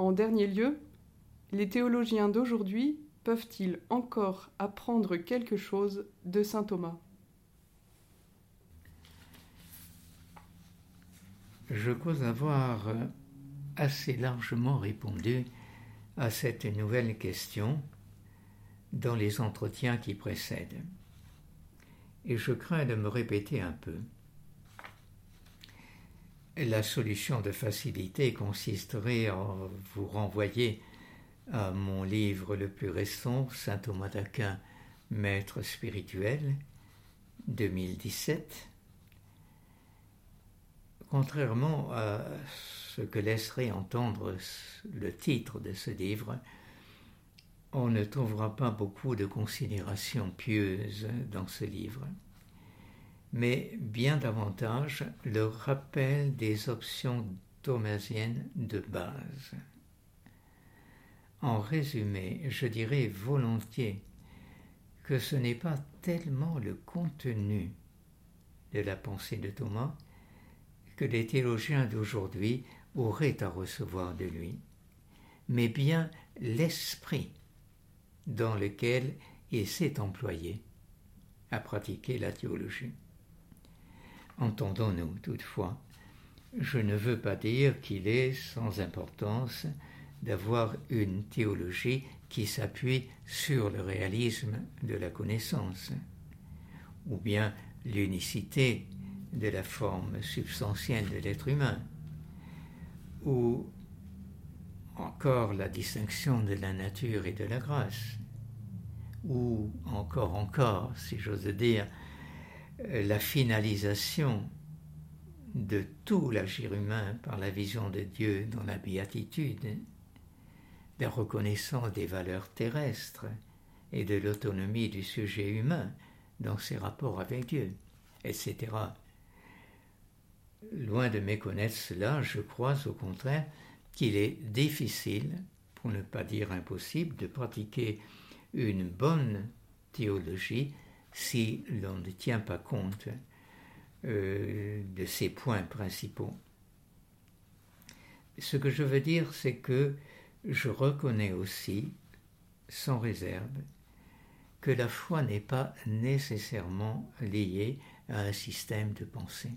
En dernier lieu, les théologiens d'aujourd'hui peuvent-ils encore apprendre quelque chose de saint Thomas? Je crois avoir assez largement répondu à cette nouvelle question dans les entretiens qui précèdent. Et je crains de me répéter un peu. La solution de facilité consisterait à vous renvoyer à mon livre le plus récent, Saint Thomas d'Aquin, Maître spirituel, 2017. Contrairement à ce que laisserait entendre le titre de ce livre, on ne trouvera pas beaucoup de considérations pieuses dans ce livre, mais bien davantage le rappel des options thomasiennes de base. En résumé, je dirais volontiers que ce n'est pas tellement le contenu de la pensée de Thomas que les théologiens d'aujourd'hui auraient à recevoir de lui, mais bien l'esprit dans lequel il s'est employé à pratiquer la théologie. Entendons-nous toutefois, je ne veux pas dire qu'il est sans importance d'avoir une théologie qui s'appuie sur le réalisme de la connaissance, ou bien l'unicité de la forme substantielle de l'être humain, ou encore la distinction de la nature et de la grâce, ou encore encore, si j'ose dire, la finalisation de tout l'agir humain par la vision de Dieu dans la béatitude, la reconnaissance des valeurs terrestres et de l'autonomie du sujet humain dans ses rapports avec Dieu, etc. Loin de méconnaître cela, je crois au contraire qu'il est difficile, pour ne pas dire impossible, de pratiquer une bonne théologie si l'on ne tient pas compte euh, de ces points principaux. Ce que je veux dire, c'est que je reconnais aussi, sans réserve, que la foi n'est pas nécessairement liée à un système de pensée.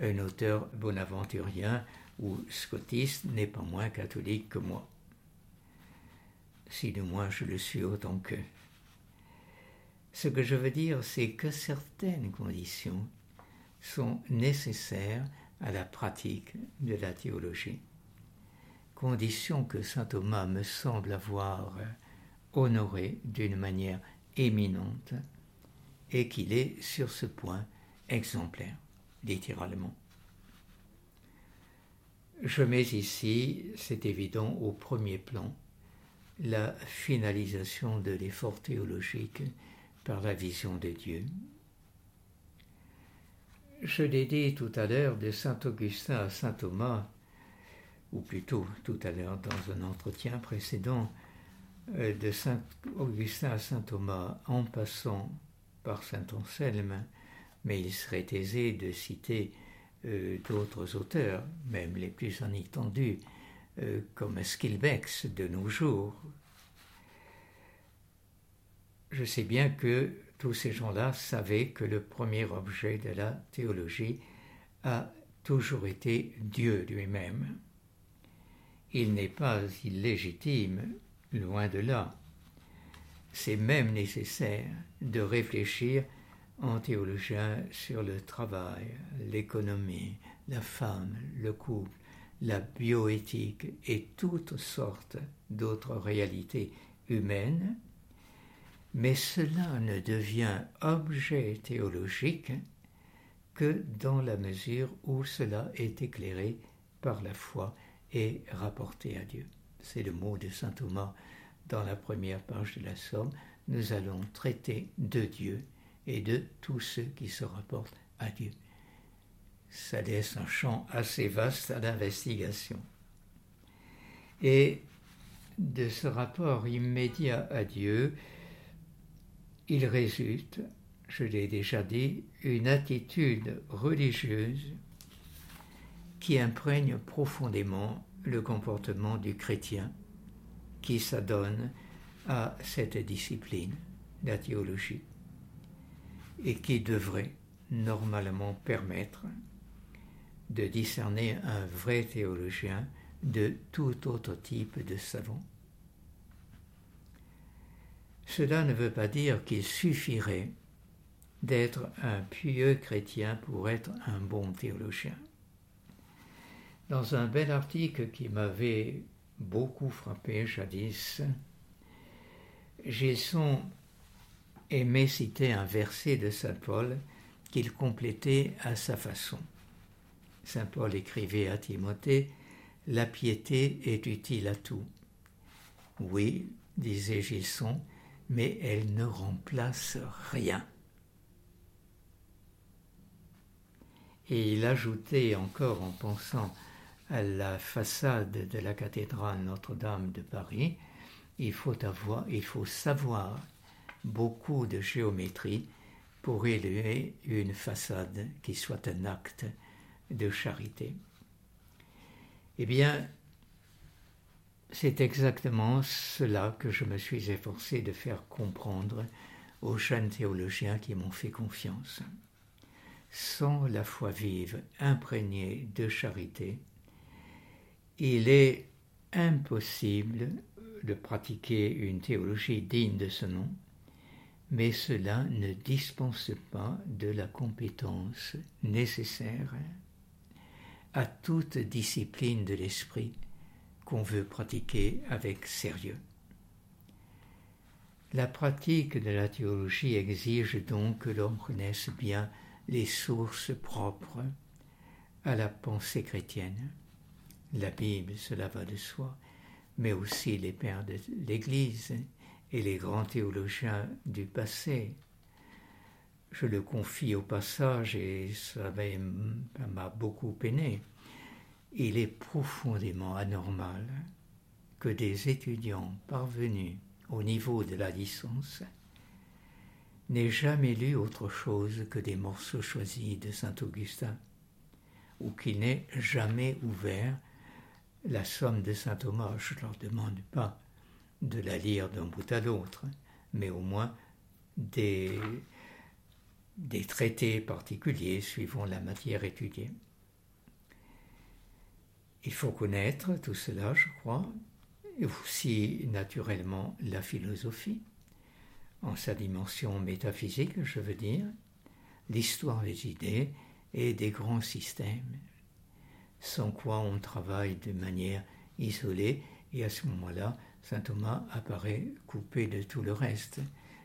Un auteur bonaventurien ou scotiste n'est pas moins catholique que moi. Si de moins je le suis autant qu'eux. Ce que je veux dire, c'est que certaines conditions sont nécessaires à la pratique de la théologie condition que saint Thomas me semble avoir honorée d'une manière éminente et qu'il est sur ce point exemplaire, littéralement. Je mets ici, c'est évident, au premier plan, la finalisation de l'effort théologique la vision de Dieu. Je l'ai dit tout à l'heure de Saint Augustin à Saint Thomas, ou plutôt tout à l'heure dans un entretien précédent, euh, de Saint Augustin à Saint Thomas en passant par Saint Anselme, mais il serait aisé de citer euh, d'autres auteurs, même les plus inattendu, euh, comme Skilbex de nos jours. Je sais bien que tous ces gens-là savaient que le premier objet de la théologie a toujours été Dieu lui-même il n'est pas illégitime, loin de là. C'est même nécessaire de réfléchir en théologien sur le travail, l'économie, la femme, le couple, la bioéthique et toutes sortes d'autres réalités humaines, mais cela ne devient objet théologique que dans la mesure où cela est éclairé par la foi et rapporté à Dieu. C'est le mot de saint Thomas dans la première page de la Somme. Nous allons traiter de Dieu et de tous ceux qui se rapportent à Dieu. Ça laisse un champ assez vaste à l'investigation. Et de ce rapport immédiat à Dieu, il résulte, je l'ai déjà dit, une attitude religieuse qui imprègne profondément le comportement du chrétien qui s'adonne à cette discipline, la théologie, et qui devrait normalement permettre de discerner un vrai théologien de tout autre type de savant. Cela ne veut pas dire qu'il suffirait d'être un pieux chrétien pour être un bon théologien. Dans un bel article qui m'avait beaucoup frappé jadis, Gilson aimait citer un verset de Saint Paul qu'il complétait à sa façon. Saint Paul écrivait à Timothée La piété est utile à tout. Oui, disait Gilson, mais elle ne remplace rien. Et il ajoutait encore en pensant à la façade de la cathédrale Notre-Dame de Paris, il faut, avoir, il faut savoir beaucoup de géométrie pour élever une façade qui soit un acte de charité. Eh bien, c'est exactement cela que je me suis efforcé de faire comprendre aux jeunes théologiens qui m'ont fait confiance. Sans la foi vive, imprégnée de charité, il est impossible de pratiquer une théologie digne de ce nom, mais cela ne dispense pas de la compétence nécessaire à toute discipline de l'esprit qu'on veut pratiquer avec sérieux. La pratique de la théologie exige donc que l'homme connaisse bien les sources propres à la pensée chrétienne. La Bible, cela va de soi, mais aussi les pères de l'Église et les grands théologiens du passé. Je le confie au passage et ça m'a beaucoup peiné. Il est profondément anormal que des étudiants parvenus au niveau de la licence n'aient jamais lu autre chose que des morceaux choisis de Saint Augustin, ou qu'ils n'aient jamais ouvert la somme de Saint Thomas. Je ne leur demande pas de la lire d'un bout à l'autre, mais au moins des, des traités particuliers suivant la matière étudiée. Il faut connaître tout cela, je crois, et aussi naturellement la philosophie, en sa dimension métaphysique, je veux dire, l'histoire des idées et des grands systèmes, sans quoi on travaille de manière isolée, et à ce moment-là, saint Thomas apparaît coupé de tout le reste,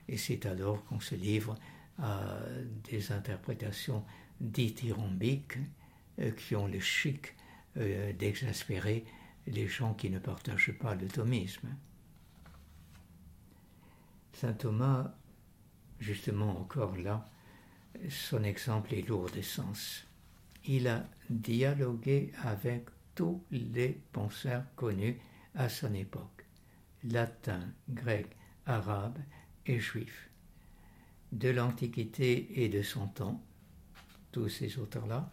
et c'est alors qu'on se livre à des interprétations dithyrambiques euh, qui ont le chic euh, d'exaspérer les gens qui ne partagent pas le thomisme. Saint Thomas, justement encore là, son exemple est lourd de sens. Il a dialogué avec tous les penseurs connus à son époque, latins, grecs, arabes et juifs, de l'Antiquité et de son temps, tous ces auteurs-là,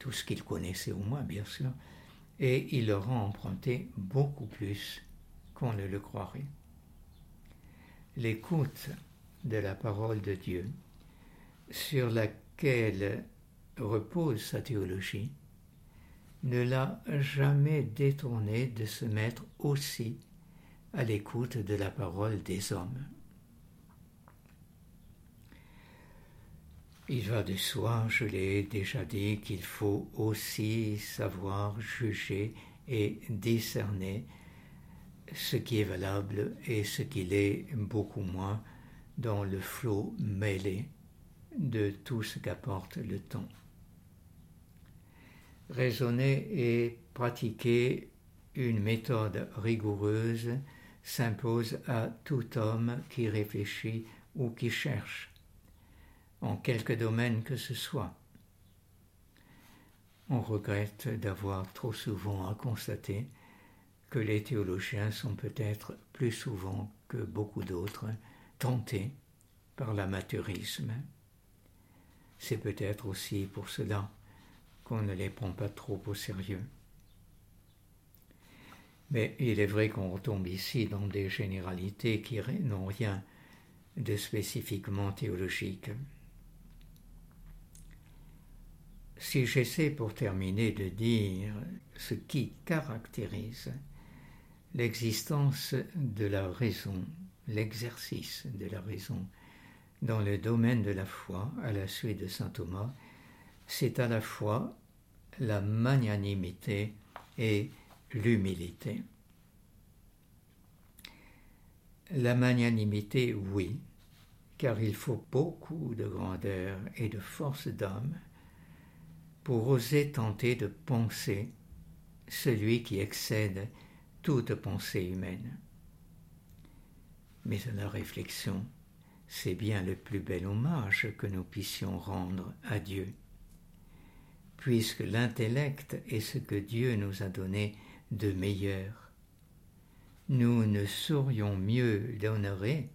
tout ce qu'il connaissait au moins, bien sûr, et il leur a emprunté beaucoup plus qu'on ne le croirait. L'écoute de la parole de Dieu, sur laquelle repose sa théologie, ne l'a jamais détourné de se mettre aussi à l'écoute de la parole des hommes. Il va de soi, je l'ai déjà dit, qu'il faut aussi savoir juger et discerner ce qui est valable et ce qui l'est beaucoup moins dans le flot mêlé de tout ce qu'apporte le temps. Raisonner et pratiquer une méthode rigoureuse s'impose à tout homme qui réfléchit ou qui cherche en quelque domaine que ce soit. On regrette d'avoir trop souvent à constater que les théologiens sont peut-être plus souvent que beaucoup d'autres tentés par l'amateurisme. C'est peut-être aussi pour cela qu'on ne les prend pas trop au sérieux. Mais il est vrai qu'on retombe ici dans des généralités qui n'ont rien de spécifiquement théologique. Si j'essaie pour terminer de dire ce qui caractérise l'existence de la raison, l'exercice de la raison dans le domaine de la foi à la suite de Saint Thomas, c'est à la fois la magnanimité et l'humilité. La magnanimité, oui, car il faut beaucoup de grandeur et de force d'âme pour oser tenter de penser celui qui excède toute pensée humaine. Mais à la réflexion, c'est bien le plus bel hommage que nous puissions rendre à Dieu, puisque l'intellect est ce que Dieu nous a donné de meilleur. Nous ne saurions mieux l'honorer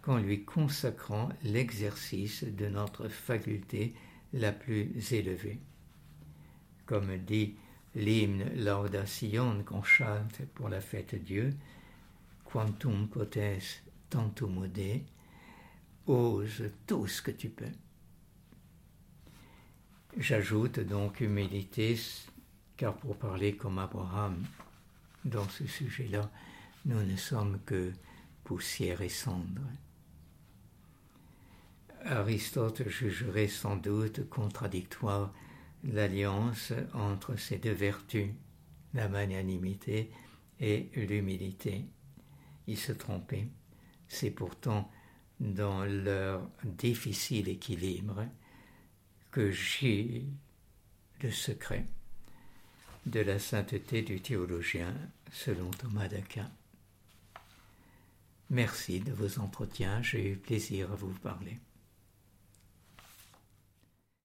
qu'en lui consacrant l'exercice de notre faculté la plus élevée. Comme dit l'hymne Laudation qu'on chante pour la fête Dieu, Quantum potes tantum ode, ose tout ce que tu peux. J'ajoute donc humilité, car pour parler comme Abraham dans ce sujet-là, nous ne sommes que poussière et cendre. Aristote jugerait sans doute contradictoire l'alliance entre ces deux vertus, la magnanimité et l'humilité. Il se trompait. C'est pourtant dans leur difficile équilibre que j'ai le secret de la sainteté du théologien selon Thomas d'Aquin. Merci de vos entretiens, j'ai eu plaisir à vous parler.